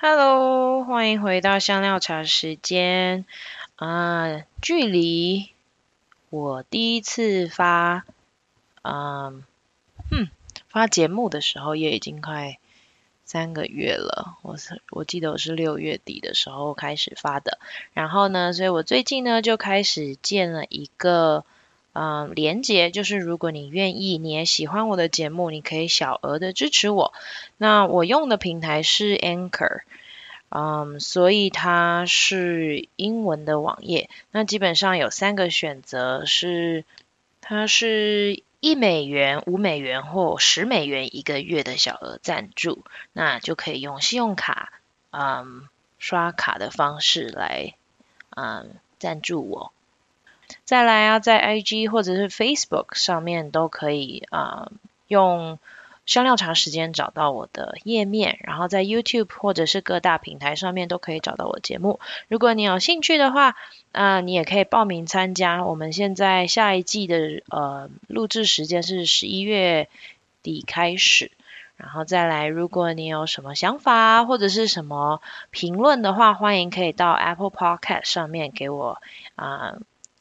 Hello，欢迎回到香料茶时间啊！距离我第一次发，嗯，哼，发节目的时候也已经快三个月了。我是我记得我是六月底的时候开始发的，然后呢，所以我最近呢就开始建了一个。嗯，连接就是如果你愿意，你也喜欢我的节目，你可以小额的支持我。那我用的平台是 Anchor，嗯，所以它是英文的网页。那基本上有三个选择是，它是一美元、五美元或十美元一个月的小额赞助，那就可以用信用卡，嗯，刷卡的方式来，嗯，赞助我。再来啊，在 IG 或者是 Facebook 上面都可以啊、呃，用香料茶时间找到我的页面，然后在 YouTube 或者是各大平台上面都可以找到我节目。如果你有兴趣的话，啊、呃，你也可以报名参加。我们现在下一季的呃录制时间是十一月底开始，然后再来，如果你有什么想法或者是什么评论的话，欢迎可以到 Apple Podcast 上面给我啊。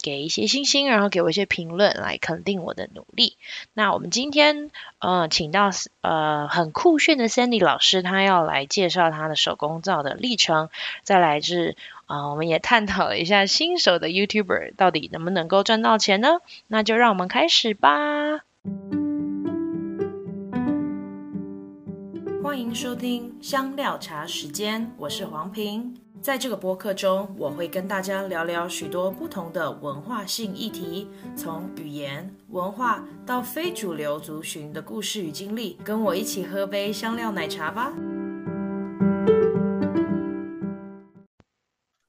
给一些星星，然后给我一些评论来肯定我的努力。那我们今天呃，请到呃很酷炫的 Sandy 老师，他要来介绍他的手工皂的历程。再来是啊、我们也探讨了一下新手的 YouTuber 到底能不能够赚到钱呢？那就让我们开始吧。欢迎收听香料茶时间，我是黄平。在这个播客中，我会跟大家聊聊许多不同的文化性议题，从语言、文化到非主流族群的故事与经历。跟我一起喝杯香料奶茶吧。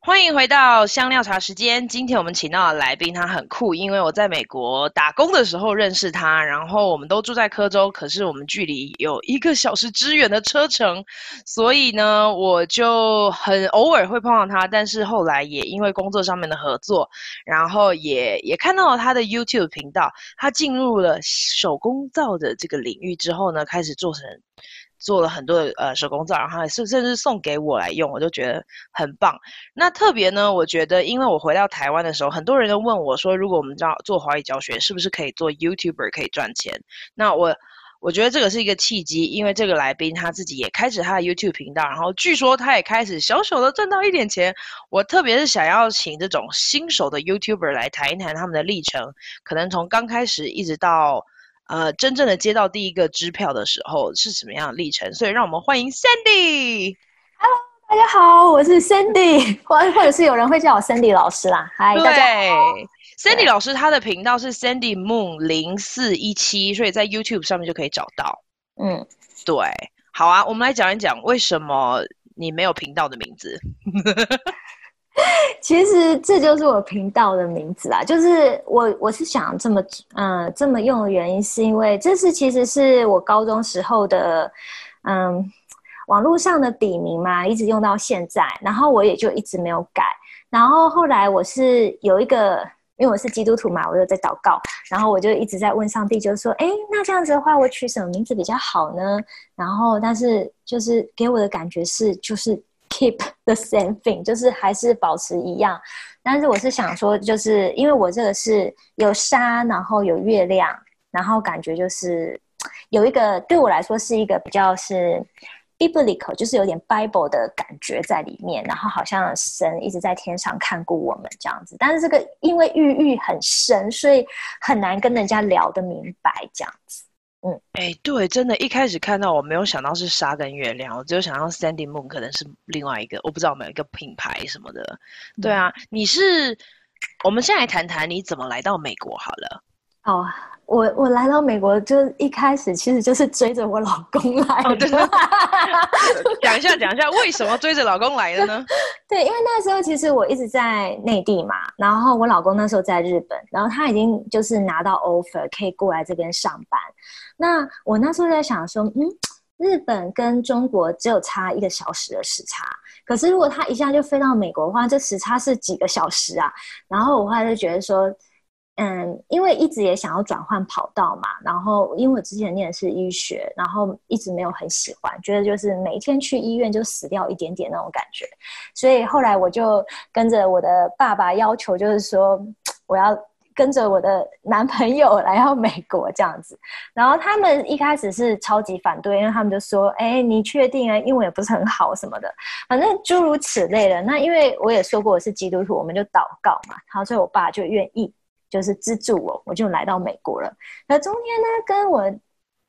欢迎回到香料茶时间。今天我们请到的来宾，他很酷，因为我在美国打工的时候认识他，然后我们都住在科州，可是我们距离有一个小时之远的车程，所以呢，我就很偶尔会碰到他。但是后来也因为工作上面的合作，然后也也看到了他的 YouTube 频道，他进入了手工皂的这个领域之后呢，开始做成。做了很多的呃手工皂，然后甚甚至送给我来用，我就觉得很棒。那特别呢，我觉得因为我回到台湾的时候，很多人都问我说，如果我们要做华语教学，是不是可以做 YouTuber 可以赚钱？那我我觉得这个是一个契机，因为这个来宾他自己也开始他的 YouTube 频道，然后据说他也开始小小的赚到一点钱。我特别是想要请这种新手的 YouTuber 来谈一谈他们的历程，可能从刚开始一直到。呃，真正的接到第一个支票的时候是什么样的历程？所以让我们欢迎 Sandy。Hello，大家好，我是 Sandy，或或者是有人会叫我 Sandy 老师啦。嗨，大家好。Sandy 老师他的频道是 Sandy Moon 零四一七，所以在 YouTube 上面就可以找到。嗯，对，好啊，我们来讲一讲为什么你没有频道的名字。其实这就是我频道的名字啦，就是我我是想这么嗯、呃、这么用的原因，是因为这是其实是我高中时候的嗯网络上的笔名嘛，一直用到现在，然后我也就一直没有改。然后后来我是有一个，因为我是基督徒嘛，我有在祷告，然后我就一直在问上帝，就是说，哎，那这样子的话，我取什么名字比较好呢？然后但是就是给我的感觉是就是。Keep the same thing，就是还是保持一样。但是我是想说，就是因为我这个是有山，然后有月亮，然后感觉就是有一个对我来说是一个比较是 biblical，就是有点 Bible 的感觉在里面。然后好像神一直在天上看顾我们这样子。但是这个因为寓意很深，所以很难跟人家聊得明白这样子。嗯，哎、欸，对，真的，一开始看到我没有想到是沙跟月亮，我只有想到 Sandy Moon 可能是另外一个，我不知道有没有一个品牌什么的。对啊，你是，我们先来谈谈你怎么来到美国好了。好啊，我我来到美国就一开始其实就是追着我老公来的。哦、对 讲一下，讲一下为什么追着老公来的呢？对，因为那时候其实我一直在内地嘛，然后我老公那时候在日本，然后他已经就是拿到 offer 可以过来这边上班。那我那时候在想说，嗯，日本跟中国只有差一个小时的时差，可是如果他一下就飞到美国的话，这时差是几个小时啊？然后我后来就觉得说，嗯，因为一直也想要转换跑道嘛，然后因为我之前念的是医学，然后一直没有很喜欢，觉得就是每一天去医院就死掉一点点那种感觉，所以后来我就跟着我的爸爸要求，就是说我要。跟着我的男朋友来到美国这样子，然后他们一开始是超级反对，因为他们就说：“哎，你确定啊？英文也不是很好什么的，反正诸如此类的。”那因为我也说过我是基督徒，我们就祷告嘛，然后所以我爸就愿意就是资助我，我就来到美国了。那中间呢，跟我。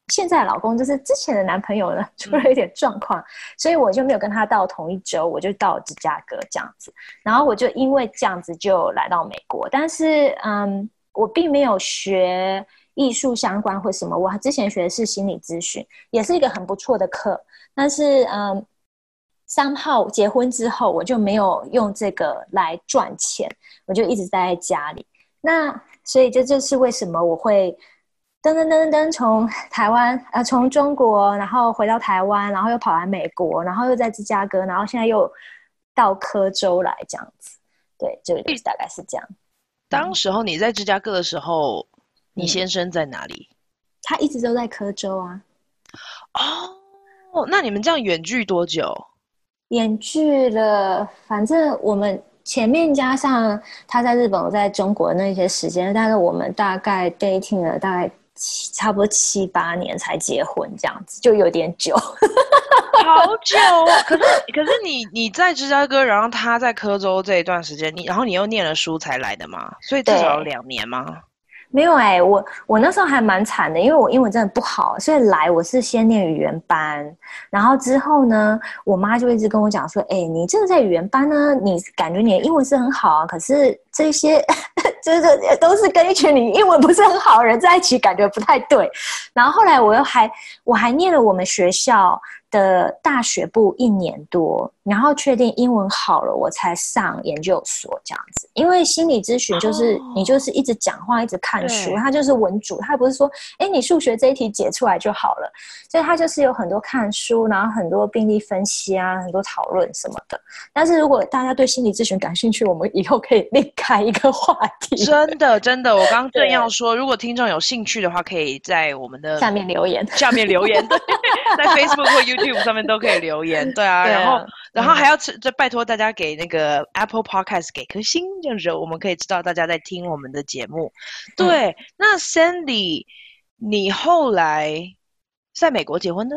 现在的老公就是之前的男朋友呢，出了一点状况，嗯、所以我就没有跟他到同一周，我就到芝加哥这样子。然后我就因为这样子就来到美国，但是嗯，我并没有学艺术相关或什么，我之前学的是心理咨询，也是一个很不错的课。但是嗯，三号结婚之后，我就没有用这个来赚钱，我就一直待在家里。那所以这就是为什么我会。噔噔噔噔，从台湾呃，从中国，然后回到台湾，然后又跑来美国，然后又在芝加哥，然后现在又到科州来这样子。对，这个大概是这样。当时候你在芝加哥的时候，嗯、你先生在哪里？他一直都在科州啊。哦，那你们这样远距多久？远距了，反正我们前面加上他在日本，我在中国的那些时间，大概我们大概 dating 了大概。差不多七八年才结婚，这样子就有点久，好 久啊！可是可是你你在芝加哥，然后他在科州这一段时间，你然后你又念了书才来的嘛，所以至少有两年吗？没有哎、我我那时候还蛮惨的，因为我英文真的不好，所以来我是先念语言班，然后之后呢，我妈就一直跟我讲说，哎、你这个在语言班呢，你感觉你的英文是很好啊，可是这些就 是都是跟一群你英文不是很好的人在一起，感觉不太对。然后后来我又还我还念了我们学校的大学部一年多，然后确定英文好了，我才上研究所这样子。因为心理咨询就是、哦、你就是一直讲话，一直看书，它就是文主，它不是说，哎，你数学这一题解出来就好了。所以它就是有很多看书，然后很多病例分析啊，很多讨论什么的。但是如果大家对心理咨询感兴趣，我们以后可以另开一个话题。真的，真的，我刚刚正要说，如果听众有兴趣的话，可以在我们的下面留言，下面留言，对，在 Facebook 或 YouTube。YouTube 上面都可以留言，对啊，对啊，然后，然后还要就拜托大家给那个 Apple Podcast 给颗星，这样子我们可以知道大家在听我们的节目。对，嗯、那 Sandy，你后来在美国结婚呢？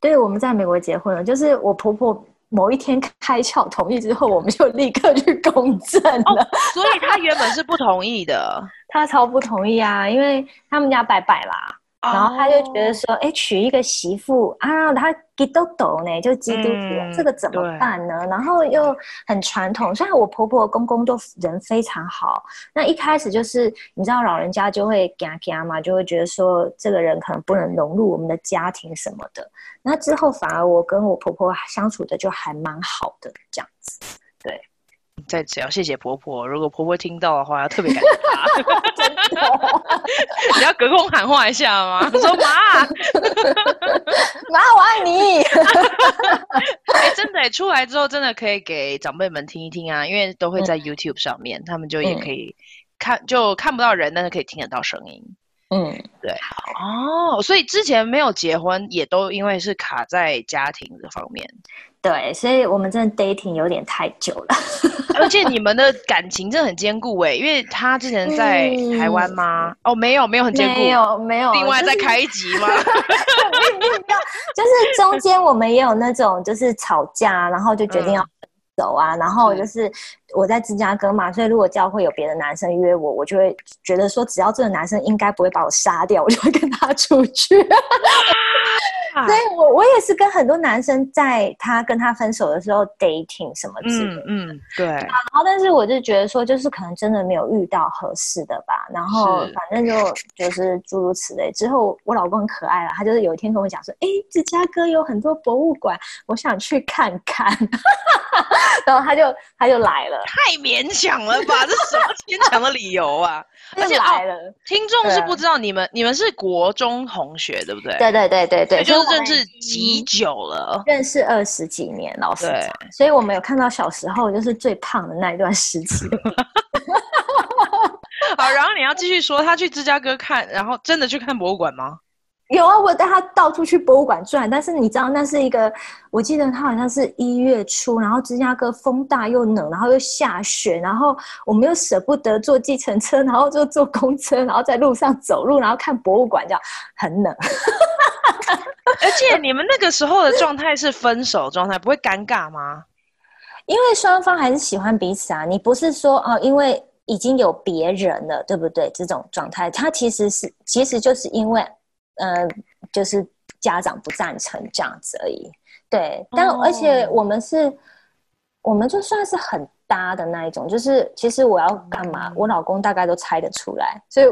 对，我们在美国结婚了，就是我婆婆某一天开窍同意之后，我们就立刻去公证了。哦、所以她原本是不同意的，她超不同意啊，因为他们家拜拜啦。然后他就觉得说，哎、oh.，娶一个媳妇啊，他基督徒呢，就基督徒，嗯、这个怎么办呢？然后又很传统，虽然我婆婆公公都人非常好，那一开始就是你知道老人家就会嘎嘎嘛，就会觉得说这个人可能不能融入我们的家庭什么的。那之后反而我跟我婆婆相处的就还蛮好的，这样子，对。在此要谢谢婆婆，如果婆婆听到的话，要特别感谢她。真的，你要隔空喊话一下吗？说妈，妈，我爱你。哎、欸，真的，出来之后真的可以给长辈们听一听啊，因为都会在 YouTube 上面，嗯、他们就也可以看，就看不到人，但是可以听得到声音。嗯，对。哦，所以之前没有结婚，也都因为是卡在家庭这方面。对，所以我们真的 dating 有点太久了，而且你们的感情真的很坚固哎，因为他之前在台湾吗？嗯、哦，没有，没有很坚固，没有，没有。另外再开一集吗？就是中间我们也有那种就是吵架，然后就决定要分手啊，嗯、然后就是我在芝加哥嘛，所以如果教会有别的男生约我，我就会觉得说，只要这个男生应该不会把我杀掉，我就会跟他出去。所以我我也是跟很多男生在他跟他分手的时候 dating 什么之类的，嗯，嗯，对。然后但是我就觉得说，就是可能真的没有遇到合适的吧。然后反正就就是诸如此类。之后我老公很可爱了，他就是有一天跟我讲说，哎，芝加哥有很多博物馆，我想去看看。然后他就他就来了，太勉强了吧？这什么牵强的理由啊？而且来了，听众是不知道你们你们是国中同学对不对？对对对对对，就是。认识几久了？认识二十几年，老师。对，所以我们有看到小时候就是最胖的那一段时期。好，然后你要继续说，他去芝加哥看，然后真的去看博物馆吗？有啊，我带他到处去博物馆转，但是你知道那是一个，我记得他好像是一月初，然后芝加哥风大又冷，然后又下雪，然后我们又舍不得坐计程车，然后就坐公车，然后在路上走路，然后看博物馆，这样很冷。而且你们那个时候的状态是分手状态，不会尴尬吗？因为双方还是喜欢彼此啊，你不是说哦，因为已经有别人了，对不对？这种状态，他其实是其实就是因为。呃，就是家长不赞成这样子而已，对。但而且我们是，我们就算是很搭的那一种，就是其实我要干嘛，我老公大概都猜得出来，所以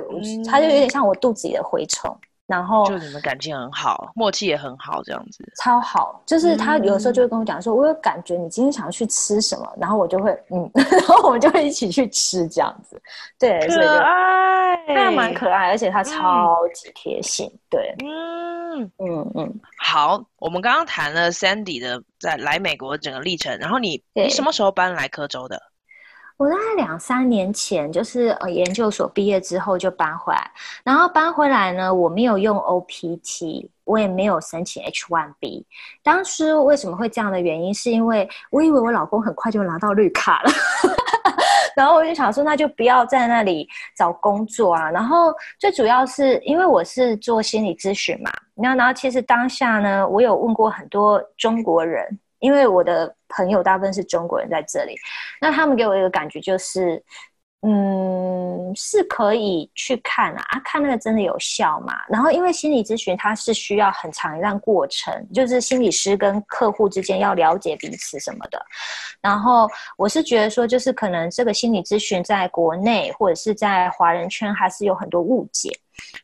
他就有点像我肚子里的蛔虫。然后就你们感情很好，默契也很好，这样子超好。就是他有时候就会跟我讲说，我有感觉你今天想要去吃什么，然后我就会嗯，然后我们就会一起去吃这样子。对，可爱，那蛮可爱，而且他超级贴心。嗯、对，嗯嗯嗯。好，我们刚刚谈了 Sandy 的在来美国的整个历程，然后你你什么时候搬来科州的？我大概两三年前，就是呃研究所毕业之后就搬回来，然后搬回来呢，我没有用 OPT，我也没有申请 H1B。当时为什么会这样的原因，是因为我以为我老公很快就拿到绿卡了，然后我就想说，那就不要在那里找工作啊。然后最主要是因为我是做心理咨询嘛，然后然后其实当下呢，我有问过很多中国人。因为我的朋友大部分是中国人在这里，那他们给我一个感觉就是，嗯，是可以去看啊，看那个真的有效嘛？然后因为心理咨询它是需要很长一段过程，就是心理师跟客户之间要了解彼此什么的。然后我是觉得说，就是可能这个心理咨询在国内或者是在华人圈还是有很多误解，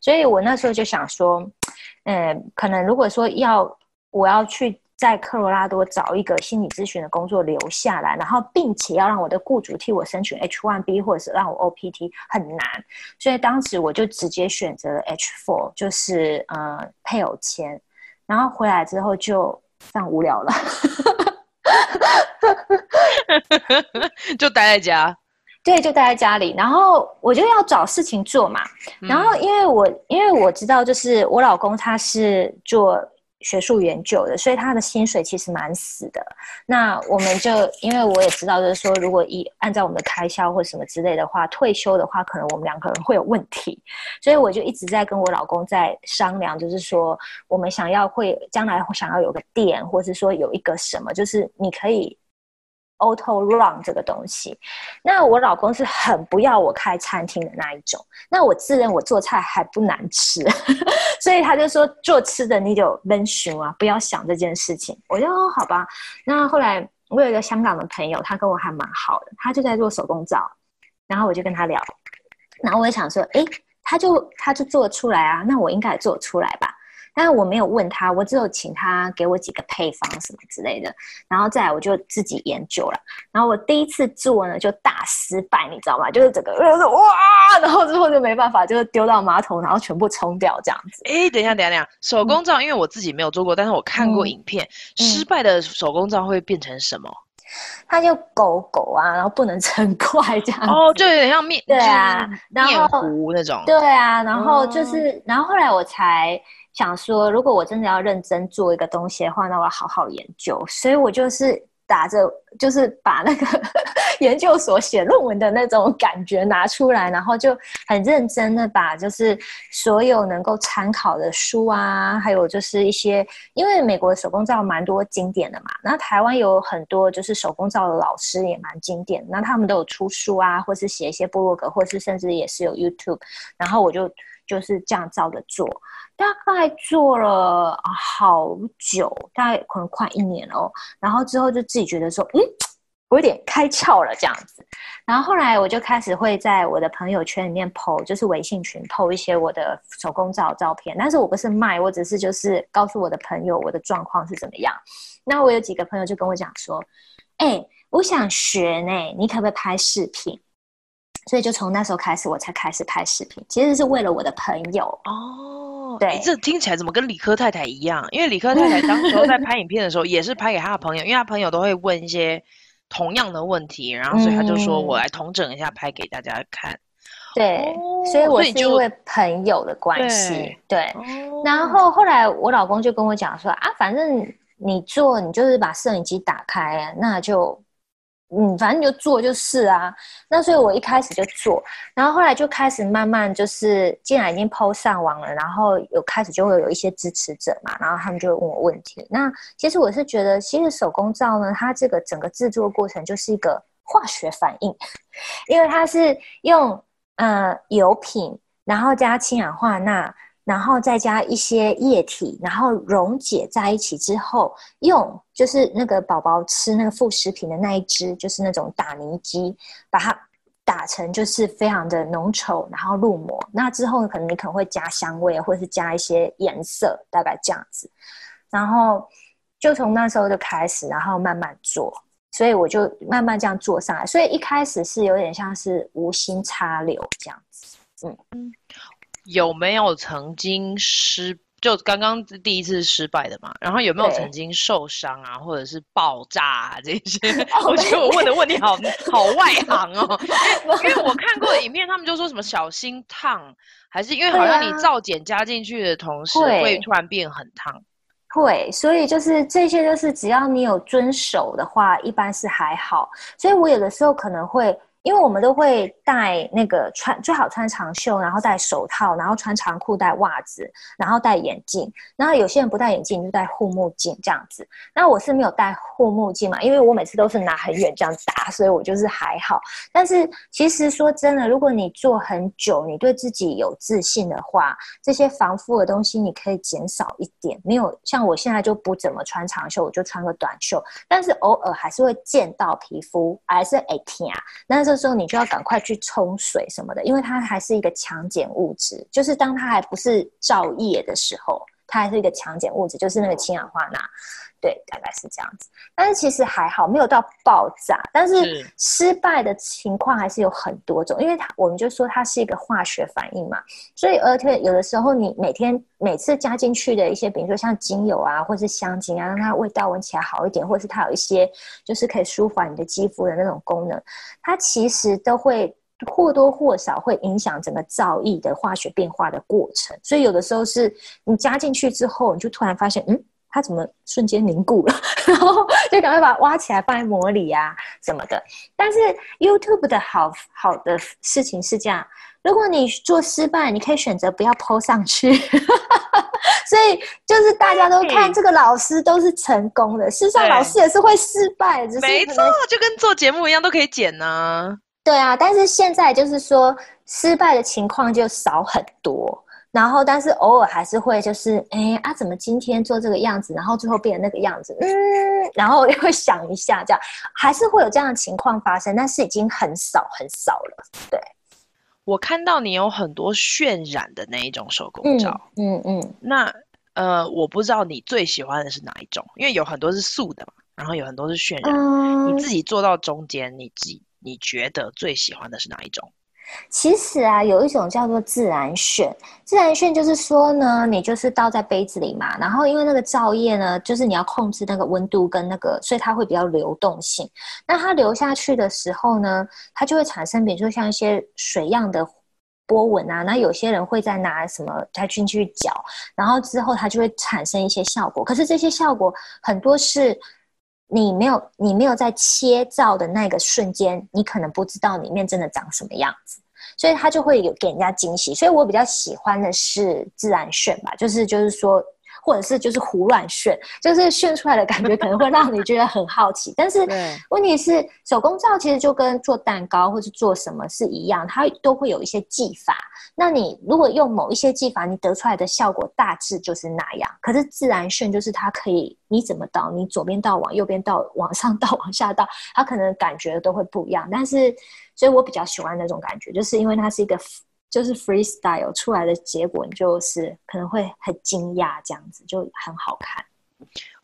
所以我那时候就想说，嗯，可能如果说要我要去。在科罗拉多找一个心理咨询的工作留下来，然后并且要让我的雇主替我申请 H1B 或者是让我 OPT 很难，所以当时我就直接选择了 H4，就是呃配偶签，然后回来之后就这样无聊了，就待在家，对，就待在家里，然后我就要找事情做嘛，然后因为我因为我知道就是我老公他是做。学术研究的，所以他的薪水其实蛮死的。那我们就因为我也知道，就是说，如果一按照我们的开销或什么之类的话，退休的话，可能我们两个人会有问题。所以我就一直在跟我老公在商量，就是说，我们想要会将来想要有个店，或是说有一个什么，就是你可以。Auto run 这个东西，那我老公是很不要我开餐厅的那一种。那我自认我做菜还不难吃，所以他就说做吃的你就闷熊啊，不要想这件事情。我就说好吧。那后来我有一个香港的朋友，他跟我还蛮好的，他就在做手工皂，然后我就跟他聊，然后我也想说，诶，他就他就做出来啊，那我应该也做出来吧。但是我没有问他，我只有请他给我几个配方什么之类的，然后再来我就自己研究了。然后我第一次做呢就大失败，你知道吗？就是整个哇，然后之后就没办法，就是丢到马桶，然后全部冲掉这样子。哎，等一下，等一下，等一下，手工皂，因为我自己没有做过，嗯、但是我看过影片，嗯、失败的手工皂会变成什么？它就狗狗啊，然后不能成块这样。哦，就有点像面，对啊，然后面糊那种。对啊，然后就是，哦、然后后来我才。想说，如果我真的要认真做一个东西的话，那我要好好研究。所以我就是打着，就是把那个 研究所写论文的那种感觉拿出来，然后就很认真的把就是所有能够参考的书啊，还有就是一些，因为美国手工皂蛮多经典的嘛，那台湾有很多就是手工皂的老师也蛮经典，那他们都有出书啊，或是写一些部落格，或是甚至也是有 YouTube，然后我就就是这样照着做。大概做了好久，大概可能快一年了哦。然后之后就自己觉得说，嗯，我有点开窍了这样子。然后后来我就开始会在我的朋友圈里面 po，就是微信群 po 一些我的手工皂照片。但是我不是卖，我只是就是告诉我的朋友我的状况是怎么样。那我有几个朋友就跟我讲说，哎，我想学呢，你可不可以拍视频？所以就从那时候开始，我才开始拍视频，其实是为了我的朋友哦。对、欸，这听起来怎么跟理科太太一样？因为理科太太 当时候在拍影片的时候，也是拍给他的朋友，因为他朋友都会问一些同样的问题，然后所以他就说：“我来统整一下，拍给大家看。”对，所以我是因为朋友的关系，对。然后后来我老公就跟我讲说啊，反正你做，你就是把摄影机打开啊，那就。嗯，反正就做就是啊。那所以我一开始就做，然后后来就开始慢慢就是，既然已经 PO 上网了，然后有开始就会有一些支持者嘛，然后他们就会问我问题。那其实我是觉得，其实手工皂呢，它这个整个制作过程就是一个化学反应，因为它是用呃油品，然后加氢氧化钠。然后再加一些液体，然后溶解在一起之后，用就是那个宝宝吃那个副食品的那一支，就是那种打泥机，把它打成就是非常的浓稠，然后入模。那之后可能你可能会加香味，或者是加一些颜色，大概这样子。然后就从那时候就开始，然后慢慢做，所以我就慢慢这样做上来。所以一开始是有点像是无心插柳这样子，嗯嗯。有没有曾经失就刚刚第一次失败的嘛？然后有没有曾经受伤啊，或者是爆炸啊这些？我觉得我问的问题好好外行哦，因为我看过的影片，他们就说什么小心烫，还是因为好像你皂碱加进去的同时会突然变很烫。会，所以就是这些，就是只要你有遵守的话，一般是还好。所以我有的时候可能会。因为我们都会戴那个穿最好穿长袖，然后戴手套，然后穿长裤，戴袜子，然后戴眼镜。然后有些人不戴眼镜就戴护目镜这样子。那我是没有戴护目镜嘛，因为我每次都是拿很远这样打，所以我就是还好。但是其实说真的，如果你做很久，你对自己有自信的话，这些防护的东西你可以减少一点。没有像我现在就不怎么穿长袖，我就穿个短袖，但是偶尔还是会见到皮肤，还是会痛啊。那这时候你就要赶快去冲水什么的，因为它还是一个强碱物质，就是当它还不是皂液的时候，它还是一个强碱物质，就是那个氢氧化钠。对，大概是这样子，但是其实还好，没有到爆炸。但是失败的情况还是有很多种，因为它我们就说它是一个化学反应嘛，所以而且有的时候你每天每次加进去的一些，比如说像精油啊，或是香精啊，让它味道闻起来好一点，或是它有一些就是可以舒缓你的肌肤的那种功能，它其实都会或多或少会影响整个造诣的化学变化的过程。所以有的时候是你加进去之后，你就突然发现，嗯。它怎么瞬间凝固了？然后就赶快把它挖起来放在模里啊什么的。但是 YouTube 的好好的事情是这样：如果你做失败，你可以选择不要 PO 上去。所以就是大家都看这个老师都是成功的，事实上老师也是会失败的。没错，就跟做节目一样，都可以剪呢、啊。对啊，但是现在就是说失败的情况就少很多。然后，但是偶尔还是会，就是，哎啊，怎么今天做这个样子，然后最后变成那个样子，嗯，然后又会想一下，这样还是会有这样的情况发生，但是已经很少很少了。对，我看到你有很多渲染的那一种手工皂，嗯嗯，嗯，那呃，我不知道你最喜欢的是哪一种，因为有很多是素的嘛，然后有很多是渲染，嗯，你自己做到中间，你自己你觉得最喜欢的是哪一种？其实啊，有一种叫做自然渲。自然渲就是说呢，你就是倒在杯子里嘛，然后因为那个皂液呢，就是你要控制那个温度跟那个，所以它会比较流动性。那它流下去的时候呢，它就会产生，比如说像一些水样的波纹啊。那有些人会再拿什么，它进去搅，然后之后它就会产生一些效果。可是这些效果很多是。你没有，你没有在切照的那个瞬间，你可能不知道里面真的长什么样子，所以它就会有给人家惊喜。所以我比较喜欢的是自然选吧，就是就是说。或者是就是胡乱炫，就是炫出来的感觉可能会让你觉得很好奇。但是问题是，手工皂其实就跟做蛋糕或者做什么是一样，它都会有一些技法。那你如果用某一些技法，你得出来的效果大致就是那样。可是自然炫就是它可以你怎么倒，你左边倒往右边倒，往上倒往下倒，它可能感觉都会不一样。但是，所以我比较喜欢那种感觉，就是因为它是一个。就是 freestyle 出来的结果，你就是可能会很惊讶，这样子就很好看。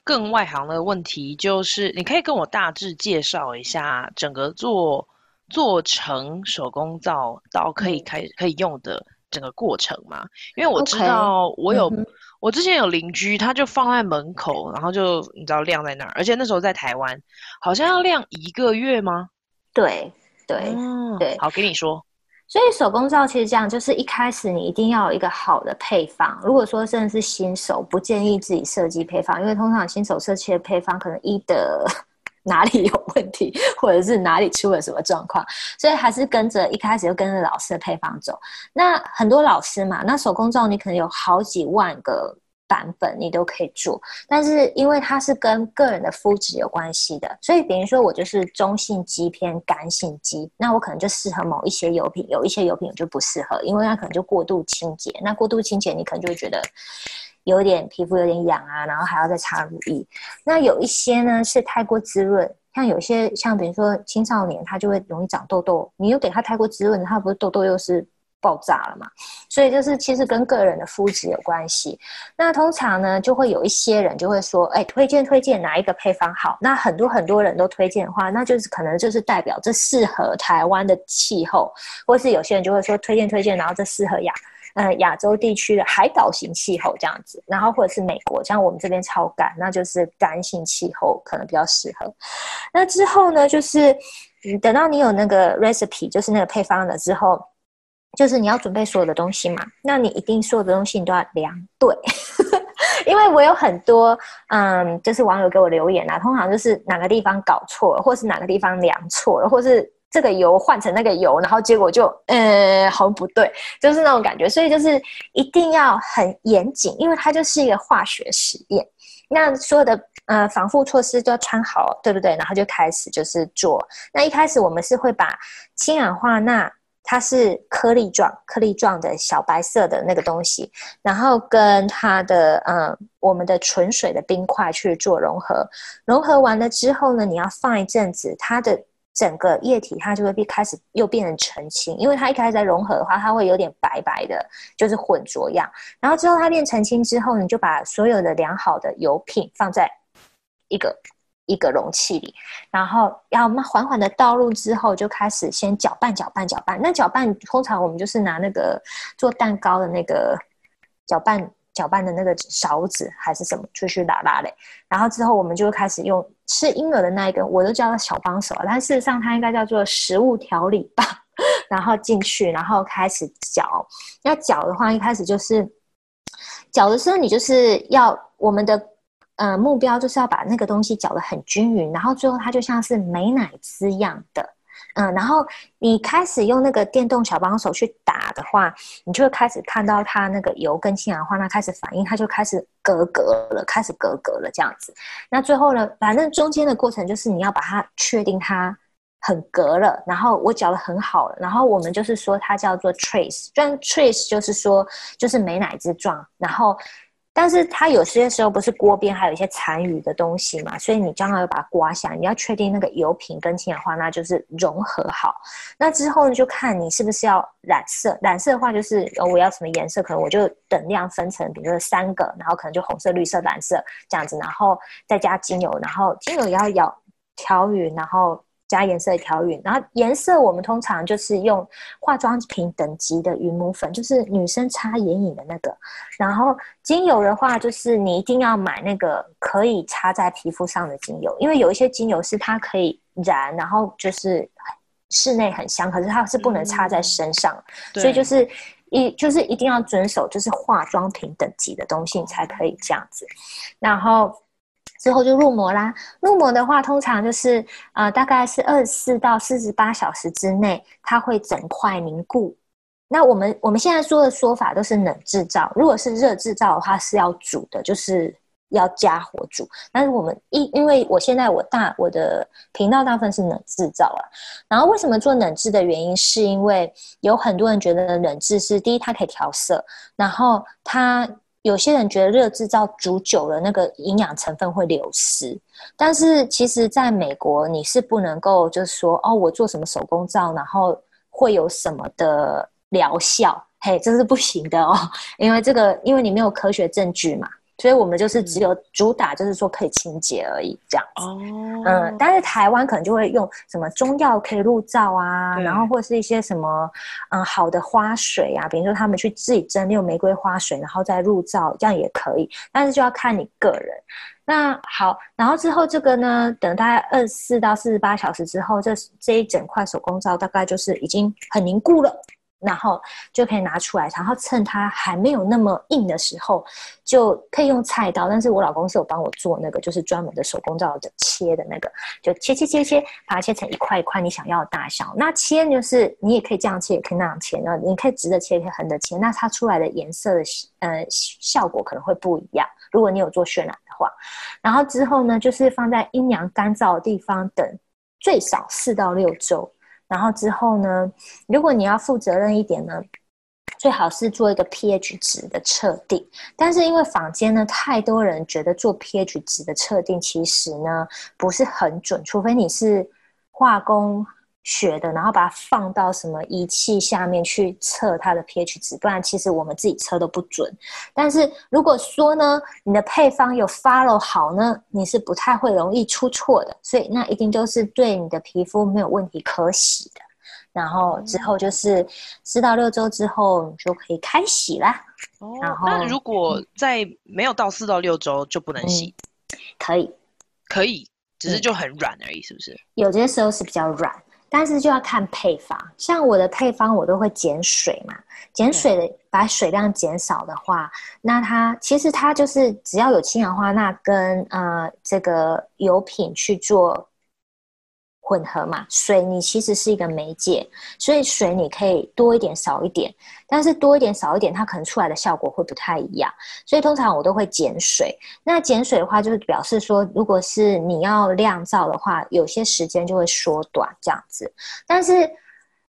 更外行的问题就是，你可以跟我大致介绍一下整个做做成手工皂到可以开可以用的整个过程吗？因为我知道我有、okay. 我之前有邻居，他就放在门口，然后就你知道晾在那儿，而且那时候在台湾，好像要晾一个月吗？对对、嗯、对，好，给你说。所以手工皂其实这样，就是一开始你一定要有一个好的配方。如果说真的是新手，不建议自己设计配方，因为通常新手设计的配方可能一的 哪里有问题，或者是哪里出了什么状况，所以还是跟着一开始就跟着老师的配方走。那很多老师嘛，那手工皂你可能有好几万个。版本你都可以做，但是因为它是跟个人的肤质有关系的，所以比如说我就是中性肌偏干性肌，那我可能就适合某一些油品，有一些油品我就不适合，因为它可能就过度清洁。那过度清洁你可能就会觉得有点皮肤有点痒啊，然后还要再擦乳液。那有一些呢是太过滋润，像有些像比如说青少年他就会容易长痘痘，你又给他太过滋润，他不是痘痘又是。爆炸了嘛，所以就是其实跟个人的肤质有关系。那通常呢，就会有一些人就会说，哎，推荐推荐哪一个配方好？那很多很多人都推荐的话，那就是可能就是代表这适合台湾的气候，或是有些人就会说推荐推荐，然后这适合亚呃亚洲地区的海岛型气候这样子，然后或者是美国，像我们这边超干，那就是干性气候可能比较适合。那之后呢，就是等到你有那个 recipe，就是那个配方了之后。就是你要准备所有的东西嘛，那你一定所有的东西你都要量对，因为我有很多嗯，就是网友给我留言啊，通常就是哪个地方搞错了，或是哪个地方量错了，或是这个油换成那个油，然后结果就呃好像不对，就是那种感觉，所以就是一定要很严谨，因为它就是一个化学实验，那所有的呃防护措施都要穿好，对不对？然后就开始就是做，那一开始我们是会把氢氧化钠。它是颗粒状、颗粒状的小白色的那个东西，然后跟它的嗯，我们的纯水的冰块去做融合。融合完了之后呢，你要放一阵子，它的整个液体它就会变开始又变成澄清，因为它一开始在融合的话，它会有点白白的，就是混浊样。然后之后它变澄清之后，你就把所有的良好的油品放在一个。一个容器里，然后要慢缓缓的倒入之后，就开始先搅拌、搅拌、搅拌。那搅拌通常我们就是拿那个做蛋糕的那个搅拌、搅拌的那个勺子还是什么，出去拉拉嘞。然后之后我们就开始用吃婴儿的那一根，我都叫它小帮手，但事实上它应该叫做食物调理棒。然后进去，然后开始搅。要搅的话，一开始就是搅的时候，你就是要我们的。呃，目标就是要把那个东西搅得很均匀，然后最后它就像是美乃滋一样的，嗯，然后你开始用那个电动小帮手去打的话，你就会开始看到它那个油跟氢氧化钠开始反应，它就开始格格了，开始格格了这样子。那最后呢，反正中间的过程就是你要把它确定它很格了，然后我搅得很好了，然后我们就是说它叫做 trace，虽然 trace 就是说就是美乃滋状，然后。但是它有些时候不是锅边还有一些残余的东西嘛，所以你将来要把它刮下，你要确定那个油品跟氢氧化钠就是融合好。那之后呢，就看你是不是要染色。染色的话就是，哦，我要什么颜色，可能我就等量分成，比如说三个，然后可能就红色、绿色、蓝色这样子，然后再加精油，然后精油也要舀调匀，然后。加颜色调匀，然后颜色我们通常就是用化妆品等级的云母粉，就是女生擦眼影的那个。然后精油的话，就是你一定要买那个可以擦在皮肤上的精油，因为有一些精油是它可以燃，然后就是室内很香，可是它是不能擦在身上，嗯、所以就是一就是一定要遵守就是化妆品等级的东西才可以这样子，然后。之后就入膜啦。入膜的话，通常就是呃，大概是二十四到四十八小时之内，它会整块凝固。那我们我们现在说的说法都是冷制造，如果是热制造的话，是要煮的，就是要加火煮。但是我们因因为我现在我大我的频道大部分是冷制造啊。然后为什么做冷制的原因，是因为有很多人觉得冷制是第一，它可以调色，然后它。有些人觉得热制造煮久了，那个营养成分会流失。但是其实在美国，你是不能够就是说，哦，我做什么手工皂，然后会有什么的疗效，嘿，这是不行的哦，因为这个，因为你没有科学证据嘛。所以我们就是只有主打，就是说可以清洁而已，这样子。哦。嗯，但是台湾可能就会用什么中药可以入皂啊，然后或者是一些什么嗯好的花水啊，比如说他们去自己蒸馏玫瑰花水，然后再入皂，这样也可以。但是就要看你个人。那好，然后之后这个呢，等大概二十四到四十八小时之后，这这一整块手工皂大概就是已经很凝固了。然后就可以拿出来，然后趁它还没有那么硬的时候，就可以用菜刀。但是我老公是有帮我做那个，就是专门的手工皂的切的那个，就切切切切，把它切成一块一块你想要的大小。那切就是你也可以这样切，也可以那样切，那你可以直的切，也可以横的切。那它出来的颜色的呃效果可能会不一样。如果你有做渲染的话，然后之后呢，就是放在阴凉干燥的地方等最少四到六周。然后之后呢，如果你要负责任一点呢，最好是做一个 pH 值的测定。但是因为坊间呢，太多人觉得做 pH 值的测定其实呢不是很准，除非你是化工。学的，然后把它放到什么仪器下面去测它的 pH 值，不然其实我们自己测都不准。但是如果说呢，你的配方有 follow 好呢，你是不太会容易出错的，所以那一定都是对你的皮肤没有问题可洗的。然后之后就是四到六周之后，你就可以开洗啦。哦，然后那如果在没有到四到六周就不能洗？嗯，可以，可以，只是就很软而已，是不是？有些时候是比较软。但是就要看配方，像我的配方我都会减水嘛，减水的把水量减少的话，那它其实它就是只要有氢氧化钠跟呃这个油品去做。混合嘛，水你其实是一个媒介，所以水你可以多一点少一点，但是多一点少一点，它可能出来的效果会不太一样，所以通常我都会减水。那减水的话，就是表示说，如果是你要酿造的话，有些时间就会缩短这样子，但是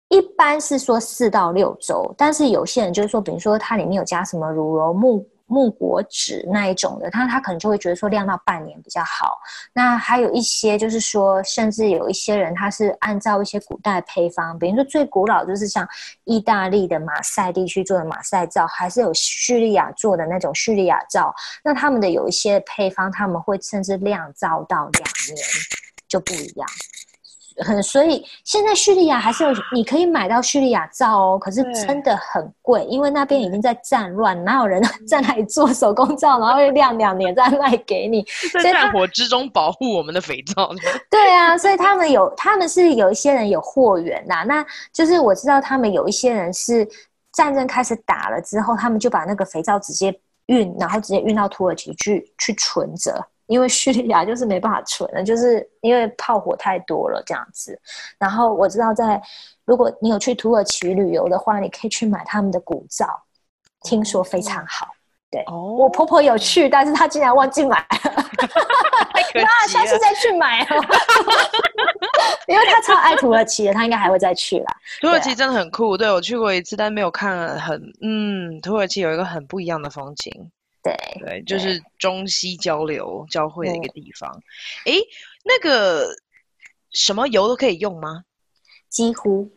一般是说四到六周，但是有些人就是说，比如说它里面有加什么乳油木。木果脂那一种的，他他可能就会觉得说，晾到半年比较好。那还有一些就是说，甚至有一些人他是按照一些古代配方，比如说最古老就是像意大利的马赛地区做的马赛皂，还是有叙利亚做的那种叙利亚皂。那他们的有一些配方，他们会甚至酿造到两年就不一样。很，所以现在叙利亚还是有，你可以买到叙利亚皂哦，可是真的很贵，因为那边已经在战乱，哪有人 在那里做手工皂，然后又晾两年再卖给你？在战火之中保护我们的肥皂。对啊，所以他们有，他们是有一些人有货源呐，那就是我知道他们有一些人是战争开始打了之后，他们就把那个肥皂直接运，然后直接运到土耳其去去存着。因为叙利亚就是没办法存了，就是因为炮火太多了这样子。然后我知道在，如果你有去土耳其旅游的话，你可以去买他们的古皂，听说非常好。对，哦、我婆婆有去，但是她竟然忘记买了，那下次再去买哦。因为她超爱土耳其的，她应该还会再去啦。土耳其真的很酷，对，我去过一次，但没有看很嗯，土耳其有一个很不一样的风情。对对，就是中西交流交汇的一个地方。哎，那个什么油都可以用吗？几乎，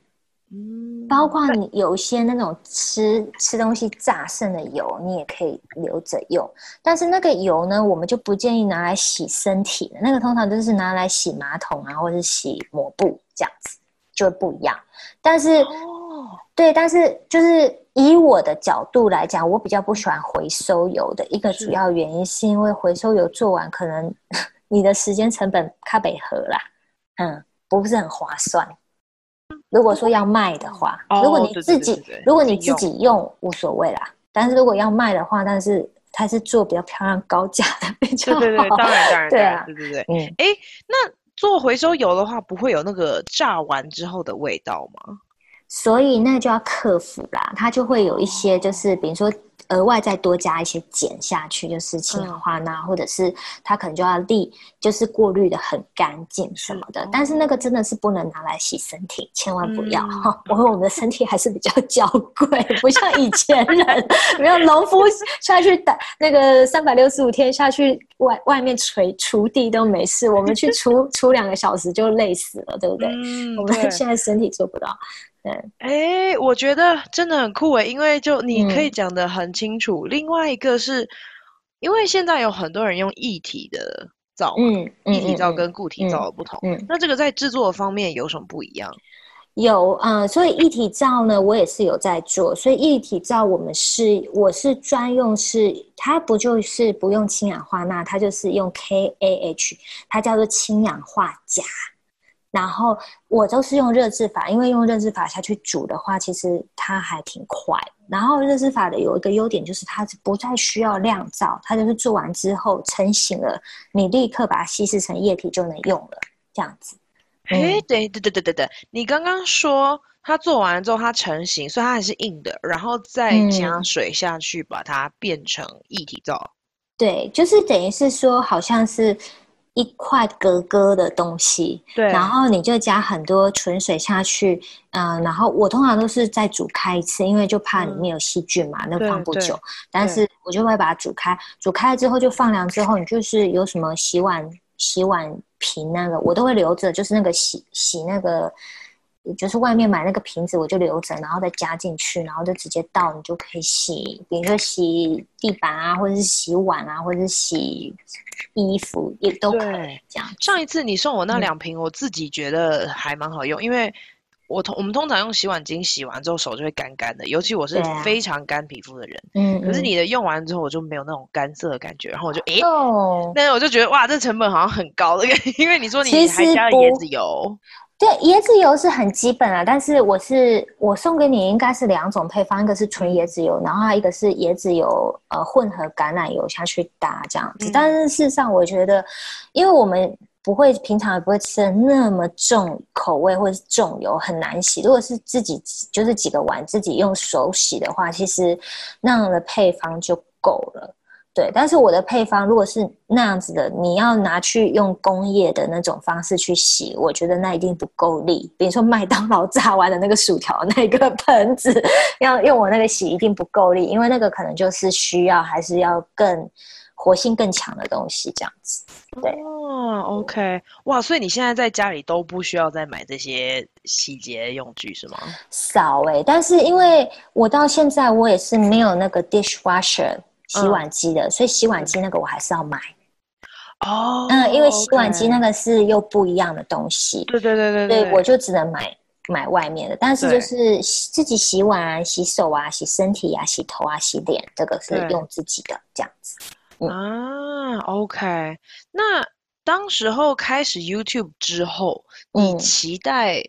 嗯，包括你有些那种吃吃东西炸剩的油，你也可以留着用。但是那个油呢，我们就不建议拿来洗身体的，那个通常都是拿来洗马桶啊，或者洗抹布这样子，就会不一样。但是，哦，对，但是就是。以我的角度来讲，我比较不喜欢回收油的一个主要原因，是因为回收油做完，可能 你的时间成本卡北合啦，嗯，不是很划算。如果说要卖的话，如果你自己，如果你自己用无所谓啦，但是如果要卖的话，但是它是做比较漂亮高价的比较好。对对对，当然当然，对啊，对对对，嗯，哎，那做回收油的话，不会有那个炸完之后的味道吗？所以那就要克服啦，它就会有一些，就是比如说额外再多加一些碱下去，就是氢氧化钠，嗯、或者是它可能就要沥，就是过滤的很干净什么的。是但是那个真的是不能拿来洗身体，千万不要哈，因为、嗯、我们的身体还是比较娇贵，不像以前人，没有农夫下去打那个三百六十五天下去外外面锤锄地都没事，我们去锄 锄两个小时就累死了，对不对？嗯、我们现在身体做不到。对，哎，我觉得真的很酷哎，因为就你可以讲的很清楚。嗯、另外一个是，因为现在有很多人用液体的皂，嗯，液体皂跟固体皂的不同，那这个在制作方面有什么不一样？有，啊、呃，所以液体皂呢，我也是有在做。所以液体皂我们是，我是专用是，它不就是不用氢氧化钠，它就是用 KAH，它叫做氢氧化钾。然后我都是用热制法，因为用热制法下去煮的话，其实它还挺快。然后热制法的有一个优点就是它不再需要晾造，它就是做完之后成型了，你立刻把它稀释成液体就能用了，这样子。哎、嗯，对对对对对对，你刚刚说它做完之后它成型，所以它还是硬的，然后再加水下去把它变成液体皂。嗯、对，就是等于是说好像是。一块格格的东西，对，然后你就加很多纯水下去，嗯、呃，然后我通常都是再煮开一次，因为就怕里面有细菌嘛，嗯、那放不久。但是我就会把它煮开，煮开了之后就放凉之后，你就是有什么洗碗洗碗瓶那个，我都会留着，就是那个洗洗那个。就是外面买那个瓶子，我就留着，然后再加进去，然后就直接倒，你就可以洗，比如说洗地板啊，或者是洗碗啊，或者是洗衣服也都可以这样。上一次你送我那两瓶，我自己觉得还蛮好用，嗯、因为我通我们通常用洗碗巾洗完之后手就会干干的，尤其我是非常干皮肤的人，嗯，可是你的用完之后我就没有那种干涩的感觉，然后我就诶，哦、但是我就觉得哇，这成本好像很高的，因为你说你还加了椰子油。对，椰子油是很基本啊，但是我是我送给你应该是两种配方，一个是纯椰子油，然后一个是椰子油呃混合橄榄油下去搭这样子。嗯、但是事实上，我觉得，因为我们不会平常也不会吃的那么重口味或者是重油，很难洗。如果是自己就是几个碗自己用手洗的话，其实那样的配方就够了。对，但是我的配方如果是那样子的，你要拿去用工业的那种方式去洗，我觉得那一定不够力。比如说麦当劳 炸完的那个薯条那个盆子，要用我那个洗一定不够力，因为那个可能就是需要还是要更活性更强的东西这样子。对，哦，OK，哇，所以你现在在家里都不需要再买这些洗洁用具是吗？少哎、欸，但是因为我到现在我也是没有那个 dishwasher。洗碗机的，嗯、所以洗碗机那个我还是要买。哦，嗯，因为洗碗机那个是又不一样的东西。对对对对对，对我就只能买买外面的。但是就是自己洗碗啊、洗手啊、洗身体啊、洗头啊、洗脸，这个是用自己的这样子。嗯、啊，OK。那当时候开始 YouTube 之后，你期待？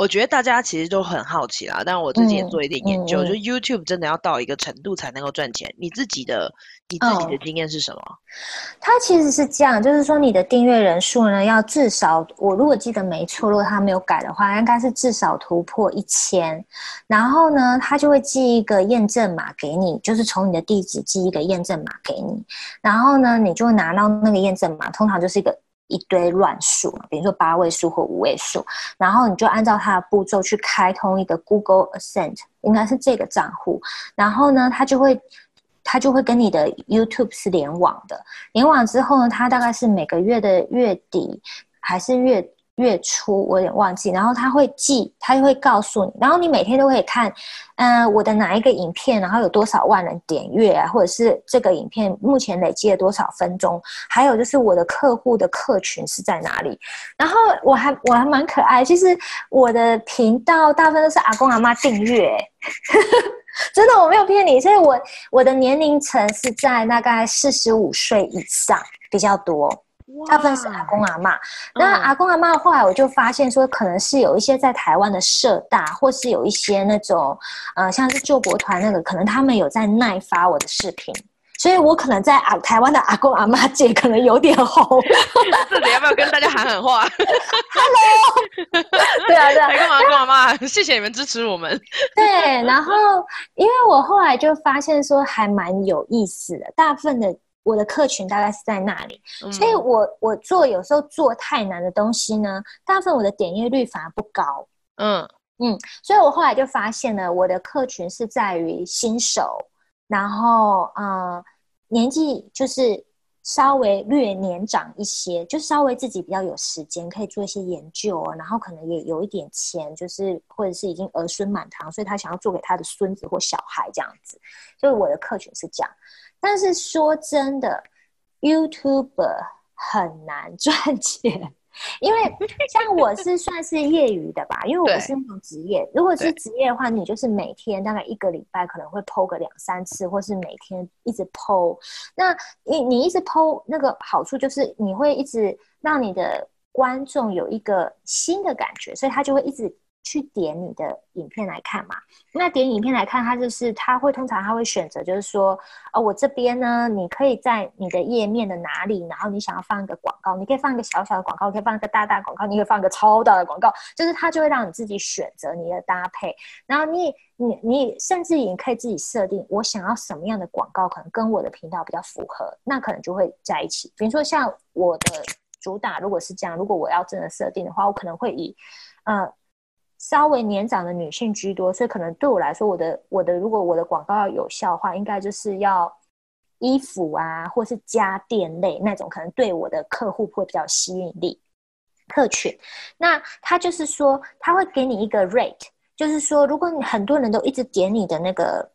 嗯我觉得大家其实都很好奇啦，但我自己也做一点研究，嗯嗯、就 YouTube 真的要到一个程度才能够赚钱。你自己的你自己的经验是什么？哦、它其实是这样，就是说你的订阅人数呢，要至少我如果记得没错，如果他没有改的话，应该是至少突破一千。然后呢，他就会寄一个验证码给你，就是从你的地址寄一个验证码给你。然后呢，你就拿到那个验证码，通常就是一个。一堆乱数，比如说八位数或五位数，然后你就按照它的步骤去开通一个 Google Ascent，应该是这个账户，然后呢，它就会，它就会跟你的 YouTube 是联网的，联网之后呢，它大概是每个月的月底还是月。月初我有点忘记，然后他会记，他就会告诉你，然后你每天都可以看，嗯、我的哪一个影片，然后有多少万人点阅啊，或者是这个影片目前累积了多少分钟，还有就是我的客户的客群是在哪里，然后我还我还蛮可爱，其实我的频道大部分都是阿公阿妈订阅，真的我没有骗你，所以我我的年龄层是在大概四十五岁以上比较多。大部分是阿公阿妈，那阿公阿妈后来我就发现说，可能是有一些在台湾的社大，或是有一些那种，呃，像是救国团那个，可能他们有在耐发我的视频，所以我可能在啊台湾的阿公阿妈界可能有点红。这里要不要跟大家喊喊话？Hello，对啊对啊，阿公阿公阿嬷，谢谢你们支持我们。对，然后因为我后来就发现说还蛮有意思的，大部分的。我的客群大概是在那里，嗯、所以我我做有时候做太难的东西呢，大部分我的点阅率反而不高。嗯嗯，所以我后来就发现了，我的客群是在于新手，然后呃年纪就是稍微略年长一些，就稍微自己比较有时间可以做一些研究，然后可能也有一点钱，就是或者是已经儿孙满堂，所以他想要做给他的孙子或小孩这样子，所以我的客群是这样。但是说真的，YouTuber 很难 赚钱，因为像我是算是业余的吧，因为我不是那种职业。如果是职业的话，你就是每天大概一个礼拜可能会 PO 个两三次，或是每天一直 PO。那你你一直 PO，那个好处就是你会一直让你的观众有一个新的感觉，所以他就会一直。去点你的影片来看嘛？那点影片来看，它就是它会通常它会选择，就是说，哦，我这边呢，你可以在你的页面的哪里，然后你想要放一个广告，你可以放一个小小的广告，可以放一个大大广告，你可以放一个超大的广告，就是它就会让你自己选择你的搭配。然后你你你甚至也可以自己设定，我想要什么样的广告，可能跟我的频道比较符合，那可能就会在一起。比如说像我的主打，如果是这样，如果我要真的设定的话，我可能会以，呃。稍微年长的女性居多，所以可能对我来说，我的我的如果我的广告要有效的话，应该就是要衣服啊，或是家电类那种，可能对我的客户会比较吸引力客群。那他就是说，他会给你一个 rate，就是说，如果你很多人都一直点你的那个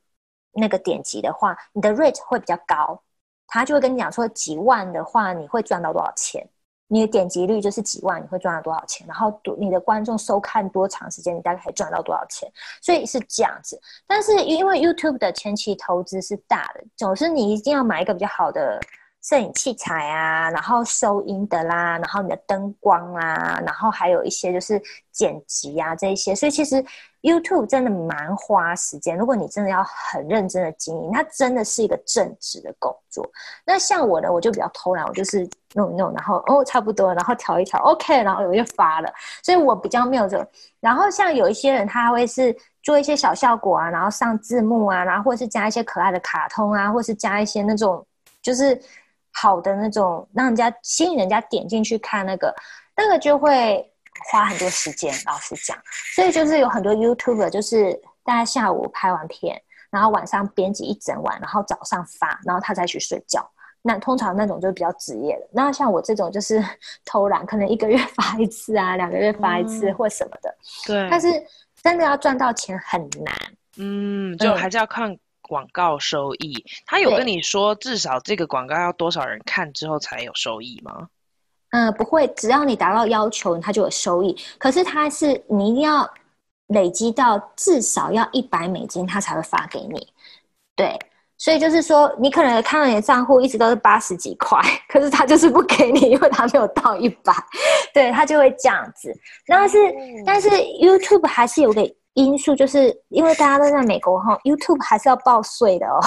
那个点击的话，你的 rate 会比较高，他就会跟你讲说，几万的话，你会赚到多少钱。你的点击率就是几万，你会赚到多少钱？然后多你的观众收看多长时间，你大概可以赚到多少钱？所以是这样子。但是因为 YouTube 的前期投资是大的，总是你一定要买一个比较好的摄影器材啊，然后收音的啦，然后你的灯光啊，然后还有一些就是剪辑啊这一些。所以其实 YouTube 真的蛮花时间。如果你真的要很认真的经营，它真的是一个正职的工作。那像我呢，我就比较偷懒，我就是。弄一弄，然后哦，差不多，然后调一调，OK，然后我就发了。所以我比较没有这个。然后像有一些人，他会是做一些小效果啊，然后上字幕啊，然后或是加一些可爱的卡通啊，或是加一些那种就是好的那种，让人家吸引人家点进去看那个，那个就会花很多时间。老实讲，所以就是有很多 YouTuber，就是大家下午拍完片，然后晚上编辑一整晚，然后早上发，然后他再去睡觉。那通常那种就是比较职业的，那像我这种就是 偷懒，可能一个月 发一次啊，两个月发一次或什么的。嗯、对。但是真的要赚到钱很难。嗯，就还是要看广告收益。嗯、他有跟你说至少这个广告要多少人看之后才有收益吗？嗯，不会，只要你达到要求，他就有收益。可是他是你一定要累积到至少要一百美金，他才会发给你。对。所以就是说，你可能看到你的账户一直都是八十几块，可是他就是不给你，因为他没有到一百，对，他就会这样子。但是，嗯、但是 YouTube 还是有个因素，就是因为大家都在美国哈，YouTube 还是要报税的哦。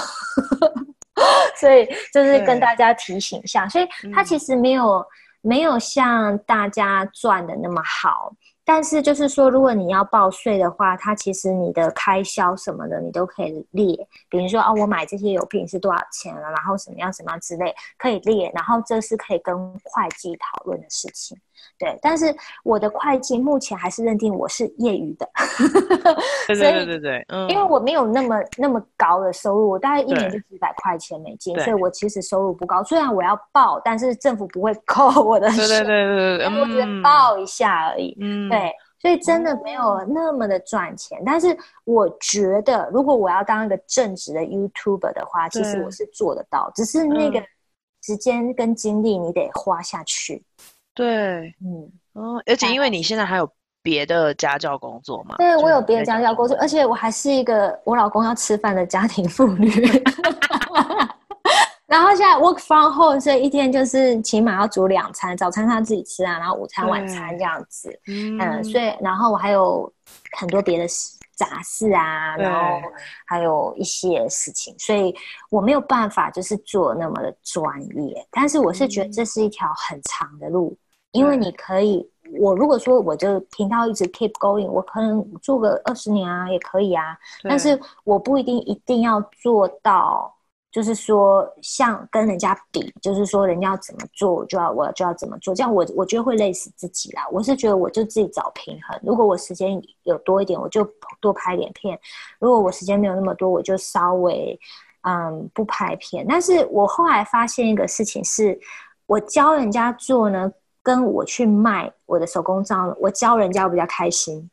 所以就是跟大家提醒一下，所以它其实没有、嗯、没有像大家赚的那么好。但是就是说，如果你要报税的话，它其实你的开销什么的，你都可以列。比如说，哦，我买这些油品是多少钱了，然后什么样什么样之类，可以列。然后这是可以跟会计讨论的事情。对，但是我的会计目前还是认定我是业余的，对对对对对，因为我没有那么那么高的收入，我大概一年就几百块钱美金，所以我其实收入不高。虽然我要报，但是政府不会 扣我的税，对对对对，我只是报一下而已。嗯，对，所以真的没有那么的赚钱。但是我觉得，如果我要当一个正直的 YouTuber 的话，其实我是做得到，只是那个时间跟精力你得花下去。对，嗯，哦，而且因为你现在还有别的家教工作嘛？对，我有别的家教工作，而且我还是一个我老公要吃饭的家庭妇女。然后现在 work from home，所以一天就是起码要煮两餐，早餐他自己吃啊，然后午餐、晚餐这样子。嗯，嗯，所以然后我还有很多别的杂事啊，然后还有一些事情，所以我没有办法就是做那么的专业。但是我是觉得这是一条很长的路。因为你可以，我如果说我就频道一直 keep going，我可能做个二十年啊，也可以啊。但是我不一定一定要做到，就是说像跟人家比，就是说人家要怎么做，我就要我就要怎么做，这样我我觉得会累死自己啦。我是觉得我就自己找平衡。如果我时间有多一点，我就多拍点片；如果我时间没有那么多，我就稍微嗯不拍片。但是我后来发现一个事情是，我教人家做呢。跟我去卖我的手工皂，我教人家我比较开心，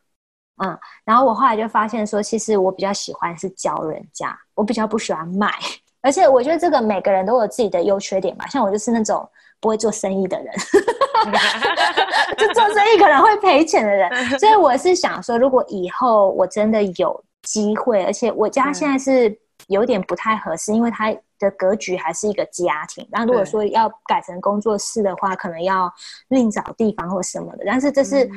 嗯，然后我后来就发现说，其实我比较喜欢是教人家，我比较不喜欢卖，而且我觉得这个每个人都有自己的优缺点吧，像我就是那种不会做生意的人，就做生意可能会赔钱的人，所以我是想说，如果以后我真的有机会，而且我家现在是有点不太合适，因为它的格局还是一个家庭。那如果说要改成工作室的话，可能要另找地方或什么的。但是这是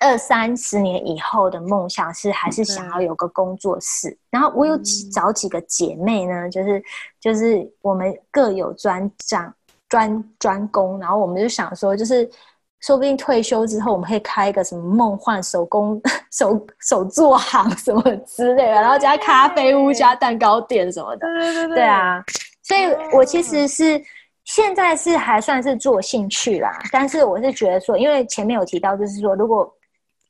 二三十年以后的梦想，是还是想要有个工作室。然后我有几找几个姐妹呢，就是就是我们各有专长、专专攻，然后我们就想说，就是。说不定退休之后，我们可以开一个什么梦幻手工 手手作行什么之类的，然后加咖啡屋、加蛋糕店什么的。对对对，对啊，所以我其实是现在是还算是做兴趣啦，但是我是觉得说，因为前面有提到，就是说如果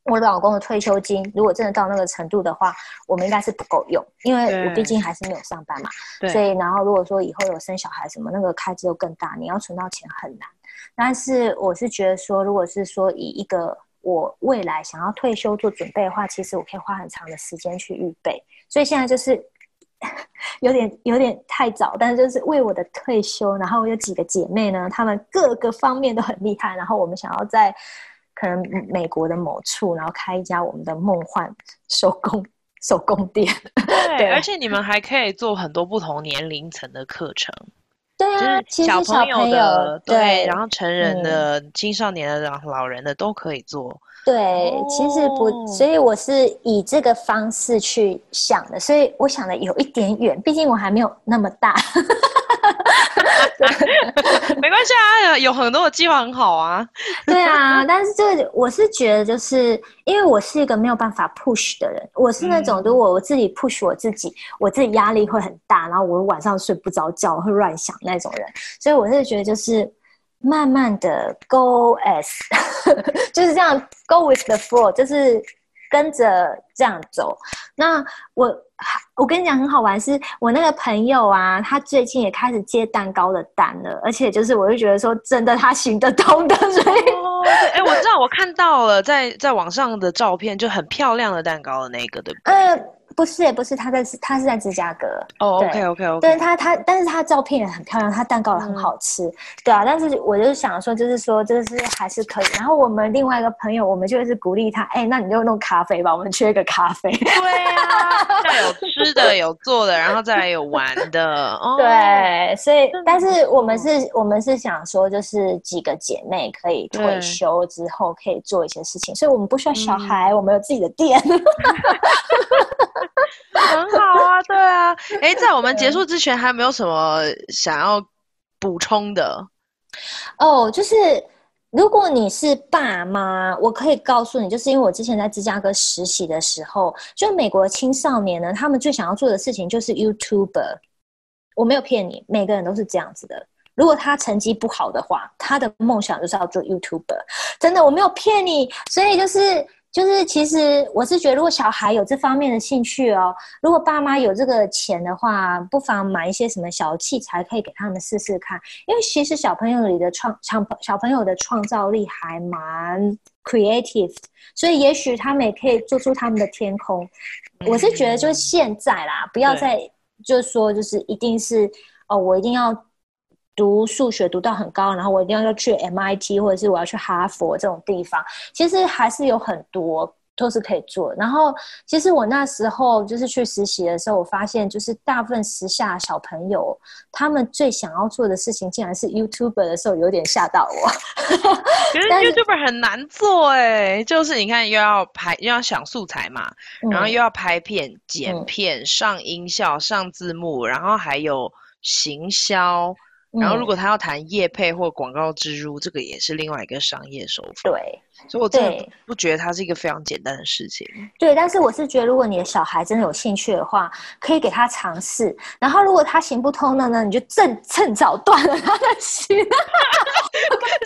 我老公的退休金如果真的到那个程度的话，我们应该是不够用，因为我毕竟还是没有上班嘛。对。所以，然后如果说以后有生小孩什么，那个开支又更大，你要存到钱很难。但是我是觉得说，如果是说以一个我未来想要退休做准备的话，其实我可以花很长的时间去预备。所以现在就是 有点有点太早，但是就是为我的退休，然后我有几个姐妹呢，她们各个方面都很厉害，然后我们想要在可能美国的某处，然后开一家我们的梦幻手工手工店。对，对，而且你们还可以做很多不同年龄层的课程。对啊，就是小朋友的，对，然后成人的、嗯、青少年的、然后老人的都可以做。对，其实不，所以我是以这个方式去想的，所以我想的有一点远，毕竟我还没有那么大。没关系啊，有很多的计划很好啊。对啊，但是这个我是觉得，就是因为我是一个没有办法 push 的人，我是那种如果我自己 push 我自己，我自己压力会很大，然后我晚上睡不着觉，会乱想那种人。所以我是觉得，就是慢慢的 go as，就是这样 go with the flow，就是跟着这样走。那我。我跟你讲，很好玩，是我那个朋友啊，他最近也开始接蛋糕的单了，而且就是我就觉得说，真的他行得通的，所以，哎、我知道，我看到了，在在网上的照片，就很漂亮的蛋糕的那个，对不对？呃不是也不是，他在他是在芝加哥。哦、oh，OK OK OK。对他他，但是他照片也很漂亮，他蛋糕也很好吃，嗯，对啊。但是我就是想说，就是说，就是还是可以。然后我们另外一个朋友，我们就是鼓励他，哎、欸，那你就弄咖啡吧，我们缺一个咖啡。对啊，要有吃的，有做的，然后再来有玩的。哦，对，所以，但是我们是，我们是想说，就是几个姐妹可以退休之后可以做一些事情，所以我们不需要小孩，嗯、我们有自己的店。很好啊，对啊，哎，在我们结束之前，还有没有什么想要补充的？哦，就是如果你是爸妈，我可以告诉你，就是因为我之前在芝加哥实习的时候，就美国青少年呢，他们最想要做的事情就是 YouTuber。我没有骗你，每个人都是这样子的。如果他成绩不好的话，他的梦想就是要做 YouTuber。真的，我没有骗你，所以就是。就是其实我是觉得，如果小孩有这方面的兴趣哦，如果爸妈有这个钱的话，不妨买一些什么小器材，可以给他们试试看。因为其实小朋友里的创创小朋友的创造力还蛮 creative，所以也许他们也可以做出他们的天空。我是觉得就是现在啦，不要再就是说就是一定是哦，我一定要。读数学读到很高，然后我一定要去 MIT 或者是我要去哈佛这种地方，其实还是有很多都是可以做。然后，其实我那时候就是去实习的时候，我发现就是大部分时下小朋友他们最想要做的事情，竟然是 YouTuber 的时候，有点吓到我。其实 YouTuber 很难做哎，就是你看又要拍又要想素材嘛，然后又要拍片、剪片、嗯、上音效、上字幕，然后还有行销。然后，如果他要谈业配或广告植入，这个也是另外一个商业手法。对，所以我真的不觉得它是一个非常简单的事情。对，但是我是觉得，如果你的小孩真的有兴趣的话，可以给他尝试。然后，如果他行不通的呢，你就趁趁早断了他的心。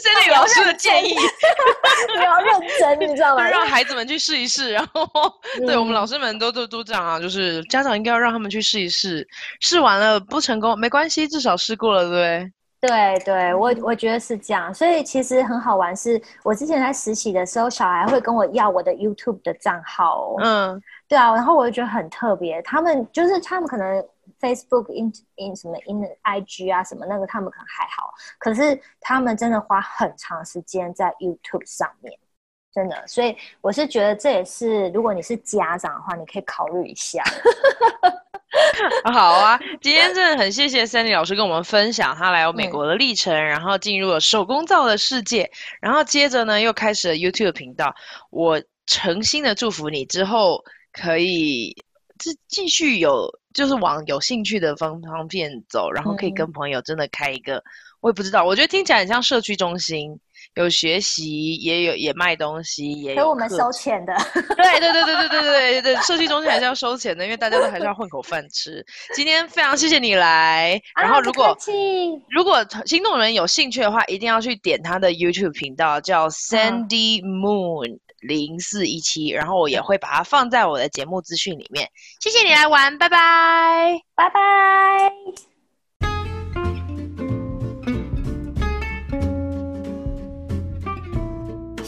这是李老师的建议，你要认真，你知道吗？让孩子们去试一试，然后，对、嗯、我们老师们都都都这样啊，就是家长应该要让他们去试一试，试完了不成功没关系，至少试过了，对不对？对对，我我觉得是这样，所以其实很好玩是。是我之前在实习的时候，小孩会跟我要我的 YouTube 的账号。嗯，对啊，然后我就觉得很特别。他们就是他们可能 Facebook in in 什么 in IG 啊什么那个，他们可能还好，可是他们真的花很长时间在 YouTube 上面，真的。所以我是觉得这也是，如果你是家长的话，你可以考虑一下。好啊，今天真的很谢谢 Sandy 老师跟我们分享他来美国的历程，嗯、然后进入了手工皂的世界，然后接着呢又开始了 YouTube 频道。我诚心的祝福你之后可以继继续有就是往有兴趣的方方面走，然后可以跟朋友真的开一个，嗯、我也不知道，我觉得听起来很像社区中心。有学习，也有也卖东西，也有给我们收钱的。对对对对对对对对，社区中心还是要收钱的，因为大家都还是要混口饭吃。今天非常谢谢你来，然后如果、啊、如果心动人有兴趣的话，一定要去点他的 YouTube 频道，叫 Sandy Moon 零四一七，然后我也会把它放在我的节目资讯里面。谢谢你来玩，拜拜，拜拜。